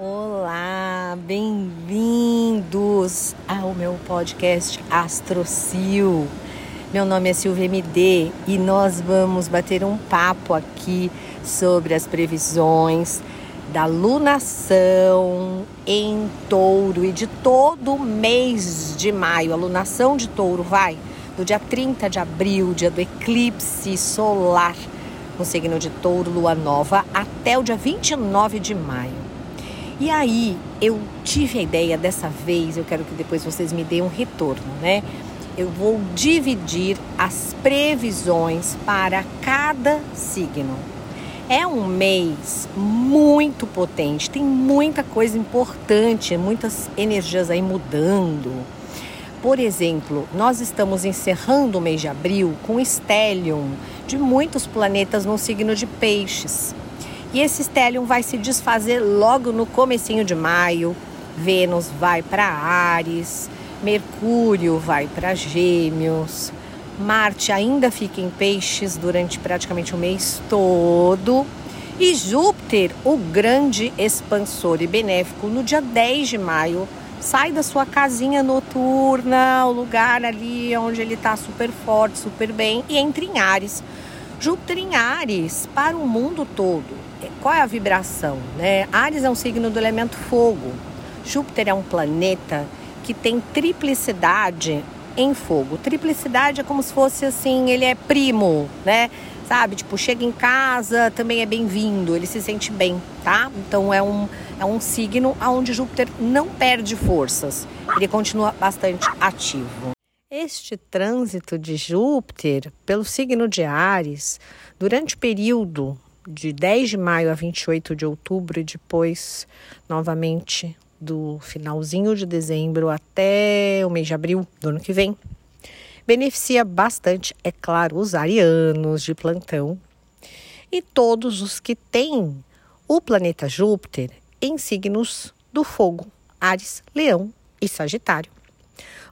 Olá, bem-vindos ao meu podcast Astrocil. Meu nome é Silvia MD e nós vamos bater um papo aqui sobre as previsões da lunação em touro e de todo o mês de maio. A lunação de touro vai do dia 30 de abril, dia do eclipse solar no signo de touro, lua nova, até o dia 29 de maio. E aí eu tive a ideia dessa vez, eu quero que depois vocês me deem um retorno, né? Eu vou dividir as previsões para cada signo. É um mês muito potente, tem muita coisa importante, muitas energias aí mudando. Por exemplo, nós estamos encerrando o mês de abril com estélio de muitos planetas no signo de Peixes. E esse stellium vai se desfazer logo no comecinho de maio. Vênus vai para Ares, Mercúrio vai para Gêmeos, Marte ainda fica em Peixes durante praticamente o mês todo. E Júpiter, o grande expansor e benéfico, no dia 10 de maio, sai da sua casinha noturna, o lugar ali onde ele está super forte, super bem, e entra em Ares. Júpiter em Ares para o mundo todo qual é a vibração? Né? Ares é um signo do elemento fogo. Júpiter é um planeta que tem triplicidade em fogo. Triplicidade é como se fosse assim, ele é primo, né? Sabe? Tipo, chega em casa, também é bem-vindo, ele se sente bem, tá? Então é um, é um signo onde Júpiter não perde forças, ele continua bastante ativo. Este trânsito de Júpiter pelo signo de Ares, durante o período de 10 de maio a 28 de outubro e depois novamente do finalzinho de dezembro até o mês de abril do ano que vem. Beneficia bastante, é claro, os arianos de plantão e todos os que têm o planeta Júpiter em signos do fogo, Ares, Leão e Sagitário.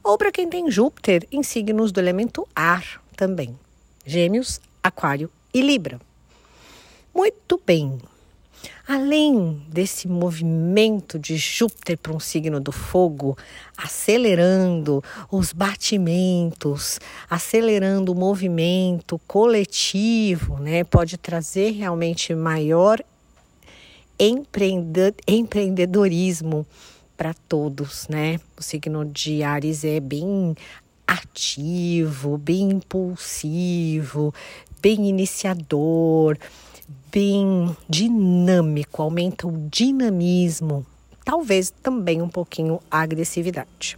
Ou para quem tem Júpiter em signos do elemento ar também, Gêmeos, Aquário e Libra. Muito bem. Além desse movimento de Júpiter para um signo do fogo, acelerando os batimentos, acelerando o movimento coletivo, né, pode trazer realmente maior empreendedorismo para todos, né? O signo de Ares é bem ativo, bem impulsivo, bem iniciador bem dinâmico, aumenta o dinamismo, talvez também um pouquinho a agressividade.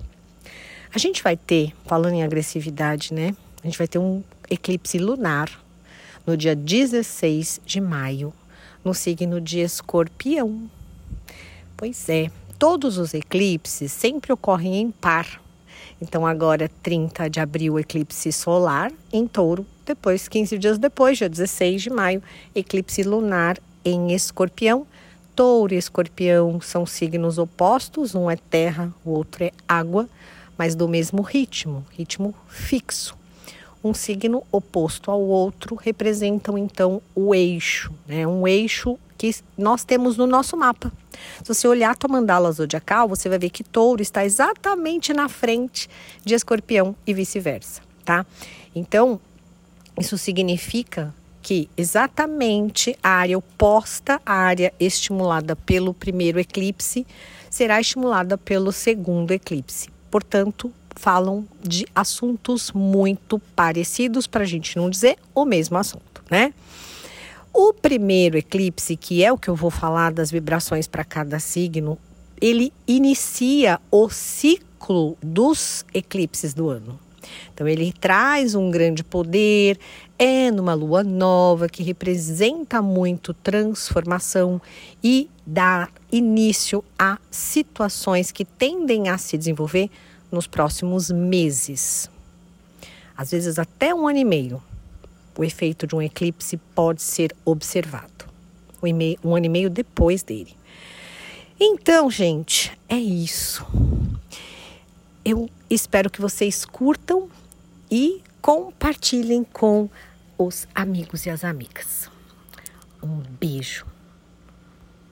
A gente vai ter, falando em agressividade, né? A gente vai ter um eclipse lunar no dia 16 de maio, no signo de Escorpião. Pois é, todos os eclipses sempre ocorrem em par. Então, agora, 30 de abril, eclipse solar em touro, depois, 15 dias depois, dia 16 de maio, eclipse lunar em Escorpião. Touro e Escorpião são signos opostos, um é terra, o outro é água, mas do mesmo ritmo, ritmo fixo. Um signo oposto ao outro representam então o eixo, né? Um eixo que nós temos no nosso mapa. Se você olhar a tua mandala zodiacal, você vai ver que Touro está exatamente na frente de Escorpião e vice-versa, tá? Então, isso significa que exatamente a área oposta à área estimulada pelo primeiro eclipse será estimulada pelo segundo eclipse. Portanto, falam de assuntos muito parecidos, para a gente não dizer o mesmo assunto, né? O primeiro eclipse, que é o que eu vou falar das vibrações para cada signo, ele inicia o ciclo dos eclipses do ano. Então, ele traz um grande poder, é numa lua nova que representa muito transformação e dá início a situações que tendem a se desenvolver nos próximos meses. Às vezes, até um ano e meio, o efeito de um eclipse pode ser observado. Um ano e meio depois dele. Então, gente, é isso. Eu espero que vocês curtam e compartilhem com os amigos e as amigas. Um beijo.